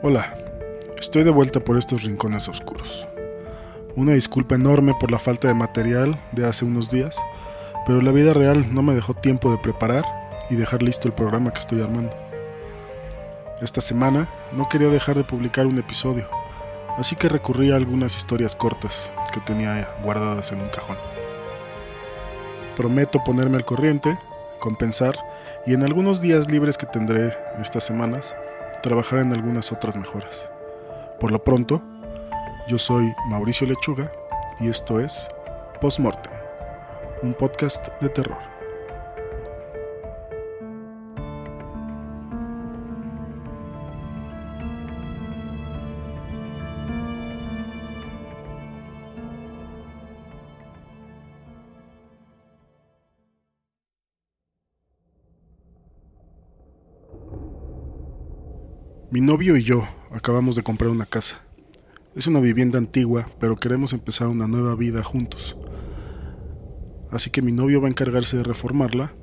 Hola, estoy de vuelta por estos rincones oscuros. Una disculpa enorme por la falta de material de hace unos días, pero la vida real no me dejó tiempo de preparar y dejar listo el programa que estoy armando. Esta semana no quería dejar de publicar un episodio, así que recurrí a algunas historias cortas que tenía guardadas en un cajón. Prometo ponerme al corriente, compensar y en algunos días libres que tendré estas semanas, trabajar en algunas otras mejoras. Por lo pronto, yo soy Mauricio Lechuga y esto es Postmortem, un podcast de terror. Mi novio y yo acabamos de comprar una casa. Es una vivienda antigua, pero queremos empezar una nueva vida juntos. Así que mi novio va a encargarse de reformarla,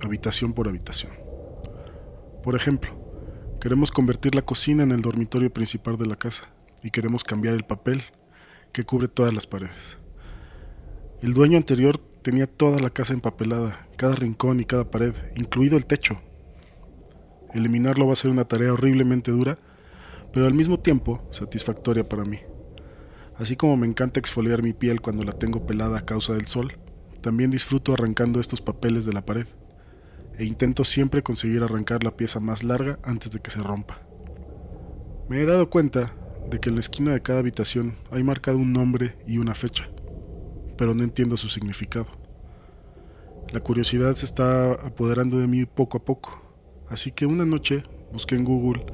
habitación por habitación. Por ejemplo, queremos convertir la cocina en el dormitorio principal de la casa y queremos cambiar el papel que cubre todas las paredes. El dueño anterior tenía toda la casa empapelada, cada rincón y cada pared, incluido el techo, Eliminarlo va a ser una tarea horriblemente dura, pero al mismo tiempo satisfactoria para mí. Así como me encanta exfoliar mi piel cuando la tengo pelada a causa del sol, también disfruto arrancando estos papeles de la pared, e intento siempre conseguir arrancar la pieza más larga antes de que se rompa. Me he dado cuenta de que en la esquina de cada habitación hay marcado un nombre y una fecha, pero no entiendo su significado. La curiosidad se está apoderando de mí poco a poco, Así que una noche busqué en Google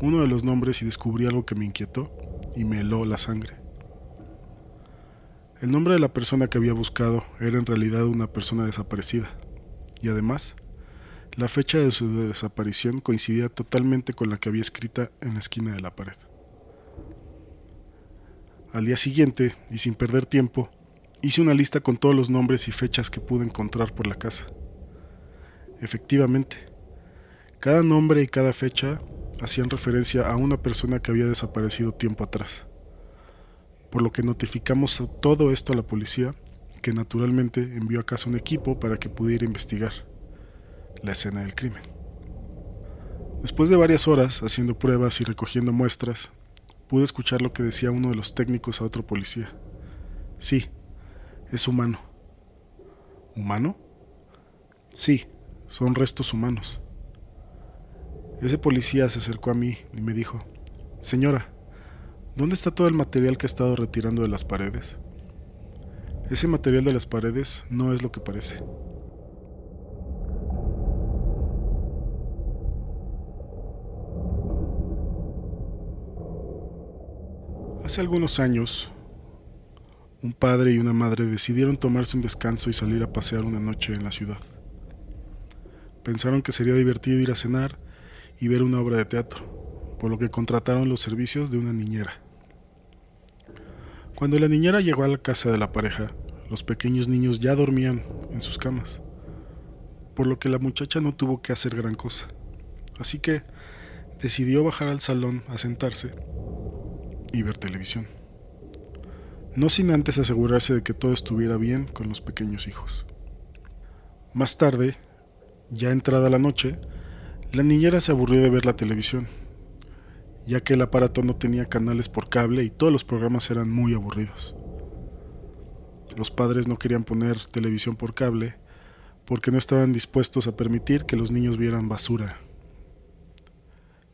uno de los nombres y descubrí algo que me inquietó y me heló la sangre. El nombre de la persona que había buscado era en realidad una persona desaparecida, y además, la fecha de su desaparición coincidía totalmente con la que había escrita en la esquina de la pared. Al día siguiente, y sin perder tiempo, hice una lista con todos los nombres y fechas que pude encontrar por la casa. Efectivamente, cada nombre y cada fecha hacían referencia a una persona que había desaparecido tiempo atrás. Por lo que notificamos todo esto a la policía, que naturalmente envió a casa un equipo para que pudiera investigar la escena del crimen. Después de varias horas haciendo pruebas y recogiendo muestras, pude escuchar lo que decía uno de los técnicos a otro policía. Sí, es humano. ¿Humano? Sí, son restos humanos. Ese policía se acercó a mí y me dijo, Señora, ¿dónde está todo el material que ha estado retirando de las paredes? Ese material de las paredes no es lo que parece. Hace algunos años, un padre y una madre decidieron tomarse un descanso y salir a pasear una noche en la ciudad. Pensaron que sería divertido ir a cenar y ver una obra de teatro, por lo que contrataron los servicios de una niñera. Cuando la niñera llegó a la casa de la pareja, los pequeños niños ya dormían en sus camas, por lo que la muchacha no tuvo que hacer gran cosa. Así que decidió bajar al salón a sentarse y ver televisión. No sin antes asegurarse de que todo estuviera bien con los pequeños hijos. Más tarde, ya entrada la noche, la niñera se aburrió de ver la televisión, ya que el aparato no tenía canales por cable y todos los programas eran muy aburridos. Los padres no querían poner televisión por cable porque no estaban dispuestos a permitir que los niños vieran basura.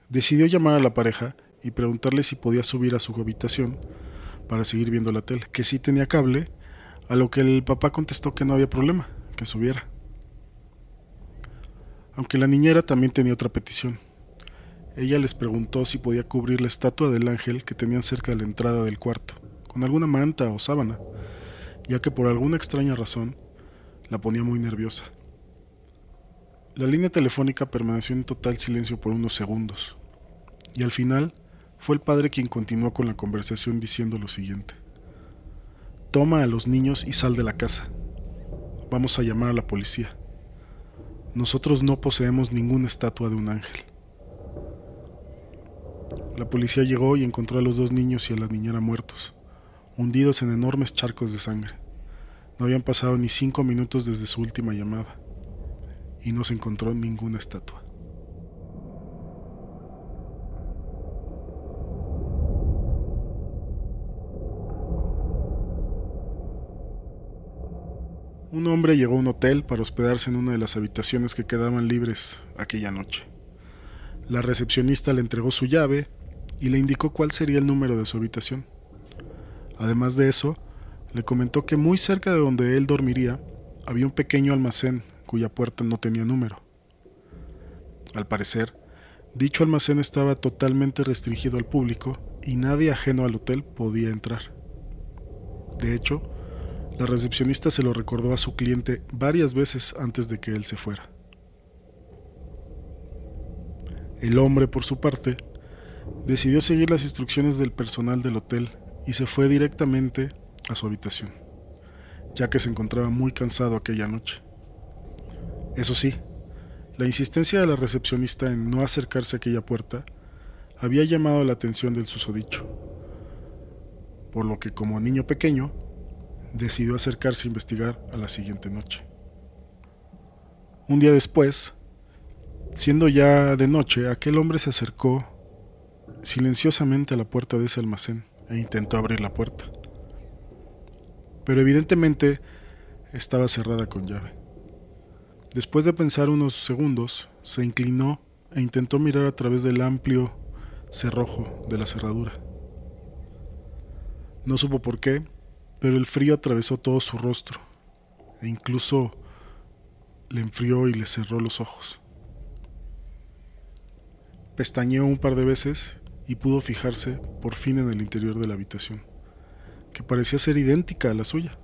Decidió llamar a la pareja y preguntarle si podía subir a su habitación para seguir viendo la tele, que sí tenía cable, a lo que el papá contestó que no había problema, que subiera aunque la niñera también tenía otra petición. Ella les preguntó si podía cubrir la estatua del ángel que tenían cerca de la entrada del cuarto, con alguna manta o sábana, ya que por alguna extraña razón la ponía muy nerviosa. La línea telefónica permaneció en total silencio por unos segundos, y al final fue el padre quien continuó con la conversación diciendo lo siguiente. Toma a los niños y sal de la casa. Vamos a llamar a la policía nosotros no poseemos ninguna estatua de un ángel. La policía llegó y encontró a los dos niños y a la niñera muertos, hundidos en enormes charcos de sangre. No habían pasado ni cinco minutos desde su última llamada, y no se encontró ninguna estatua. Un hombre llegó a un hotel para hospedarse en una de las habitaciones que quedaban libres aquella noche. La recepcionista le entregó su llave y le indicó cuál sería el número de su habitación. Además de eso, le comentó que muy cerca de donde él dormiría había un pequeño almacén cuya puerta no tenía número. Al parecer, dicho almacén estaba totalmente restringido al público y nadie ajeno al hotel podía entrar. De hecho, la recepcionista se lo recordó a su cliente varias veces antes de que él se fuera. El hombre, por su parte, decidió seguir las instrucciones del personal del hotel y se fue directamente a su habitación, ya que se encontraba muy cansado aquella noche. Eso sí, la insistencia de la recepcionista en no acercarse a aquella puerta había llamado la atención del susodicho, por lo que como niño pequeño decidió acercarse a investigar a la siguiente noche. Un día después, siendo ya de noche, aquel hombre se acercó silenciosamente a la puerta de ese almacén e intentó abrir la puerta. Pero evidentemente estaba cerrada con llave. Después de pensar unos segundos, se inclinó e intentó mirar a través del amplio cerrojo de la cerradura. No supo por qué, pero el frío atravesó todo su rostro e incluso le enfrió y le cerró los ojos. Pestañeó un par de veces y pudo fijarse por fin en el interior de la habitación, que parecía ser idéntica a la suya.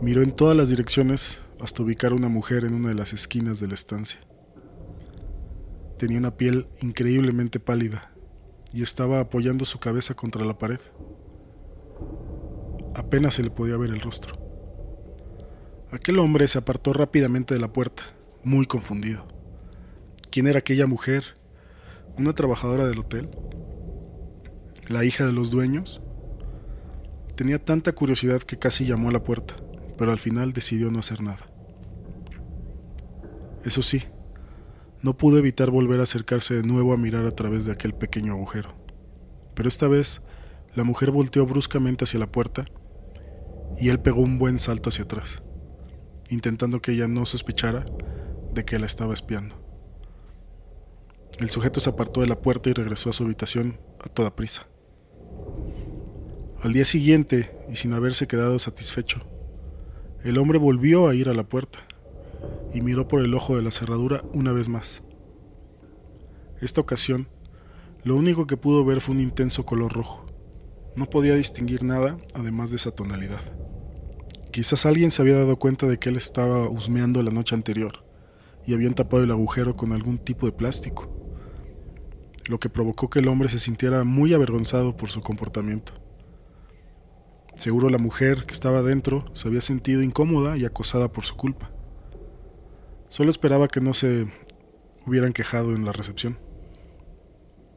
Miró en todas las direcciones hasta ubicar a una mujer en una de las esquinas de la estancia. Tenía una piel increíblemente pálida y estaba apoyando su cabeza contra la pared. Apenas se le podía ver el rostro. Aquel hombre se apartó rápidamente de la puerta, muy confundido. ¿Quién era aquella mujer? ¿Una trabajadora del hotel? ¿La hija de los dueños? Tenía tanta curiosidad que casi llamó a la puerta, pero al final decidió no hacer nada. Eso sí, no pudo evitar volver a acercarse de nuevo a mirar a través de aquel pequeño agujero. Pero esta vez, la mujer volteó bruscamente hacia la puerta y él pegó un buen salto hacia atrás, intentando que ella no sospechara de que la estaba espiando. El sujeto se apartó de la puerta y regresó a su habitación a toda prisa. Al día siguiente, y sin haberse quedado satisfecho, el hombre volvió a ir a la puerta y miró por el ojo de la cerradura una vez más. Esta ocasión, lo único que pudo ver fue un intenso color rojo. No podía distinguir nada además de esa tonalidad. Quizás alguien se había dado cuenta de que él estaba husmeando la noche anterior y habían tapado el agujero con algún tipo de plástico, lo que provocó que el hombre se sintiera muy avergonzado por su comportamiento. Seguro la mujer que estaba dentro se había sentido incómoda y acosada por su culpa. Solo esperaba que no se hubieran quejado en la recepción.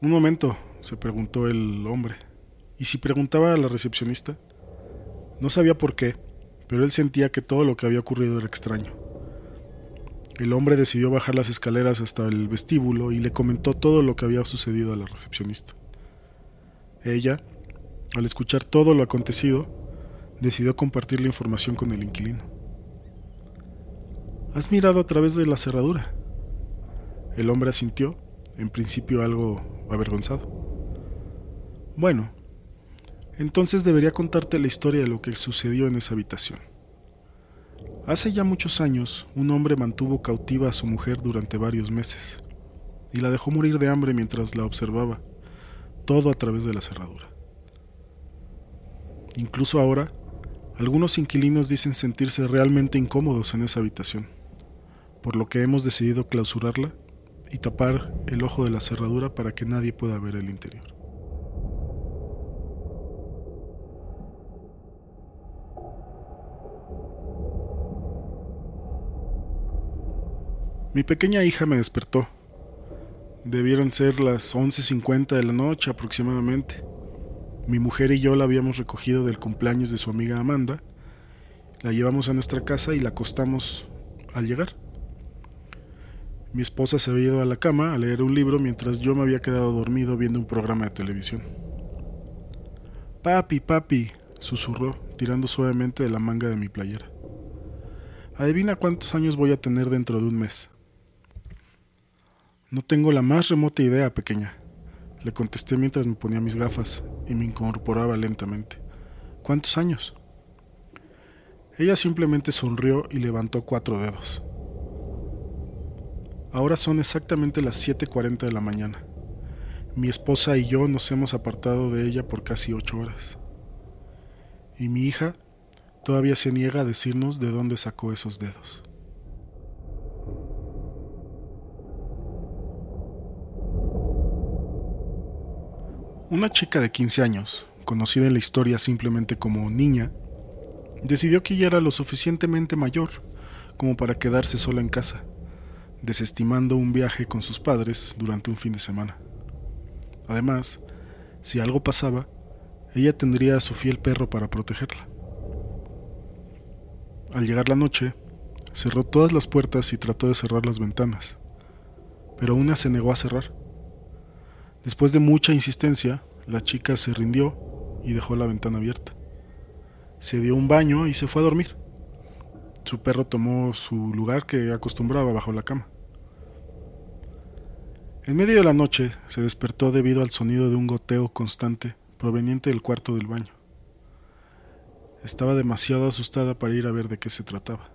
Un momento, se preguntó el hombre. ¿Y si preguntaba a la recepcionista? No sabía por qué, pero él sentía que todo lo que había ocurrido era extraño. El hombre decidió bajar las escaleras hasta el vestíbulo y le comentó todo lo que había sucedido a la recepcionista. Ella, al escuchar todo lo acontecido, decidió compartir la información con el inquilino. ¿Has mirado a través de la cerradura? El hombre asintió, en principio algo avergonzado. Bueno, entonces debería contarte la historia de lo que sucedió en esa habitación. Hace ya muchos años, un hombre mantuvo cautiva a su mujer durante varios meses y la dejó morir de hambre mientras la observaba, todo a través de la cerradura. Incluso ahora, algunos inquilinos dicen sentirse realmente incómodos en esa habitación, por lo que hemos decidido clausurarla y tapar el ojo de la cerradura para que nadie pueda ver el interior. Mi pequeña hija me despertó. Debieron ser las 11.50 de la noche aproximadamente. Mi mujer y yo la habíamos recogido del cumpleaños de su amiga Amanda, la llevamos a nuestra casa y la acostamos al llegar. Mi esposa se había ido a la cama a leer un libro mientras yo me había quedado dormido viendo un programa de televisión. Papi, papi, susurró, tirando suavemente de la manga de mi playera. Adivina cuántos años voy a tener dentro de un mes. No tengo la más remota idea, pequeña, le contesté mientras me ponía mis gafas y me incorporaba lentamente. ¿Cuántos años? Ella simplemente sonrió y levantó cuatro dedos. Ahora son exactamente las 7.40 de la mañana. Mi esposa y yo nos hemos apartado de ella por casi ocho horas. Y mi hija todavía se niega a decirnos de dónde sacó esos dedos. Una chica de 15 años, conocida en la historia simplemente como Niña, decidió que ella era lo suficientemente mayor como para quedarse sola en casa, desestimando un viaje con sus padres durante un fin de semana. Además, si algo pasaba, ella tendría a su fiel perro para protegerla. Al llegar la noche, cerró todas las puertas y trató de cerrar las ventanas, pero una se negó a cerrar. Después de mucha insistencia, la chica se rindió y dejó la ventana abierta. Se dio un baño y se fue a dormir. Su perro tomó su lugar que acostumbraba bajo la cama. En medio de la noche se despertó debido al sonido de un goteo constante proveniente del cuarto del baño. Estaba demasiado asustada para ir a ver de qué se trataba.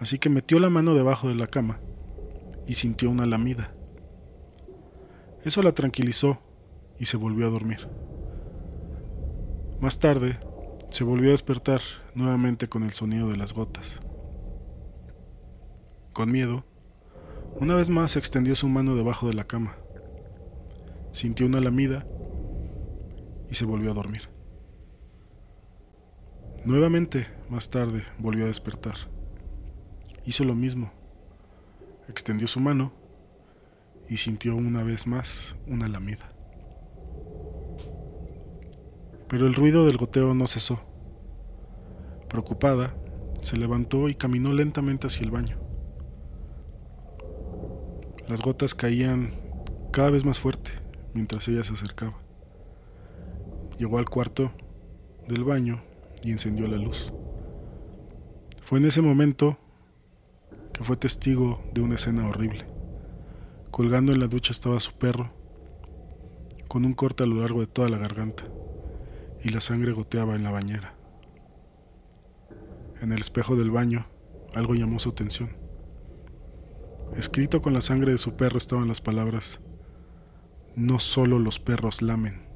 Así que metió la mano debajo de la cama y sintió una lamida. Eso la tranquilizó y se volvió a dormir. Más tarde, se volvió a despertar nuevamente con el sonido de las gotas. Con miedo, una vez más extendió su mano debajo de la cama. Sintió una lamida y se volvió a dormir. Nuevamente, más tarde, volvió a despertar. Hizo lo mismo. Extendió su mano y sintió una vez más una lamida. Pero el ruido del goteo no cesó. Preocupada, se levantó y caminó lentamente hacia el baño. Las gotas caían cada vez más fuerte mientras ella se acercaba. Llegó al cuarto del baño y encendió la luz. Fue en ese momento que fue testigo de una escena horrible. Colgando en la ducha estaba su perro, con un corte a lo largo de toda la garganta, y la sangre goteaba en la bañera. En el espejo del baño, algo llamó su atención. Escrito con la sangre de su perro estaban las palabras, no solo los perros lamen.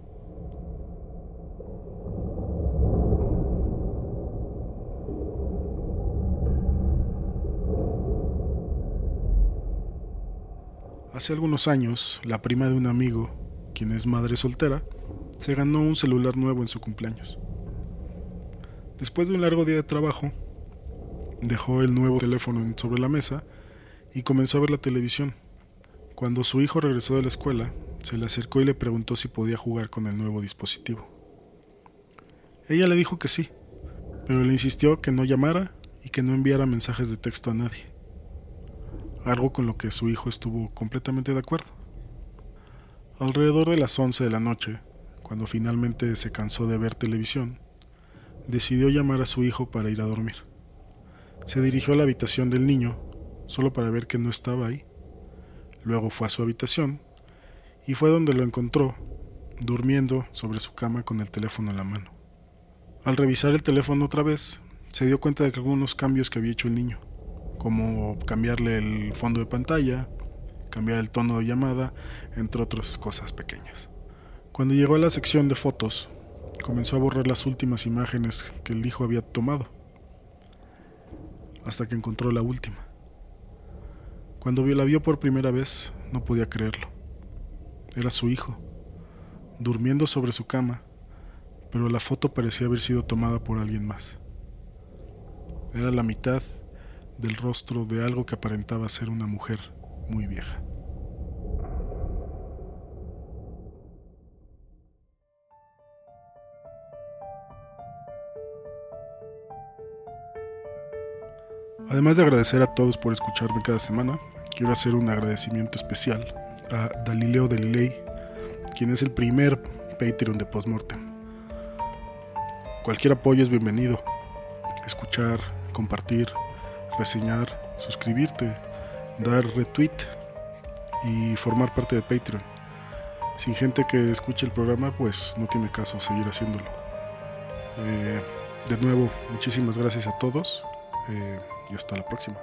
Hace algunos años, la prima de un amigo, quien es madre soltera, se ganó un celular nuevo en su cumpleaños. Después de un largo día de trabajo, dejó el nuevo teléfono sobre la mesa y comenzó a ver la televisión. Cuando su hijo regresó de la escuela, se le acercó y le preguntó si podía jugar con el nuevo dispositivo. Ella le dijo que sí, pero le insistió que no llamara y que no enviara mensajes de texto a nadie algo con lo que su hijo estuvo completamente de acuerdo. Alrededor de las 11 de la noche, cuando finalmente se cansó de ver televisión, decidió llamar a su hijo para ir a dormir. Se dirigió a la habitación del niño, solo para ver que no estaba ahí. Luego fue a su habitación y fue donde lo encontró, durmiendo sobre su cama con el teléfono en la mano. Al revisar el teléfono otra vez, se dio cuenta de que algunos cambios que había hecho el niño como cambiarle el fondo de pantalla, cambiar el tono de llamada, entre otras cosas pequeñas. Cuando llegó a la sección de fotos, comenzó a borrar las últimas imágenes que el hijo había tomado, hasta que encontró la última. Cuando la vio por primera vez, no podía creerlo. Era su hijo, durmiendo sobre su cama, pero la foto parecía haber sido tomada por alguien más. Era la mitad del rostro de algo que aparentaba ser una mujer muy vieja. Además de agradecer a todos por escucharme cada semana, quiero hacer un agradecimiento especial a Dalileo Delilei, quien es el primer Patreon de Postmortem. Cualquier apoyo es bienvenido. Escuchar, compartir, reseñar, suscribirte, dar retweet y formar parte de Patreon. Sin gente que escuche el programa, pues no tiene caso seguir haciéndolo. Eh, de nuevo, muchísimas gracias a todos eh, y hasta la próxima.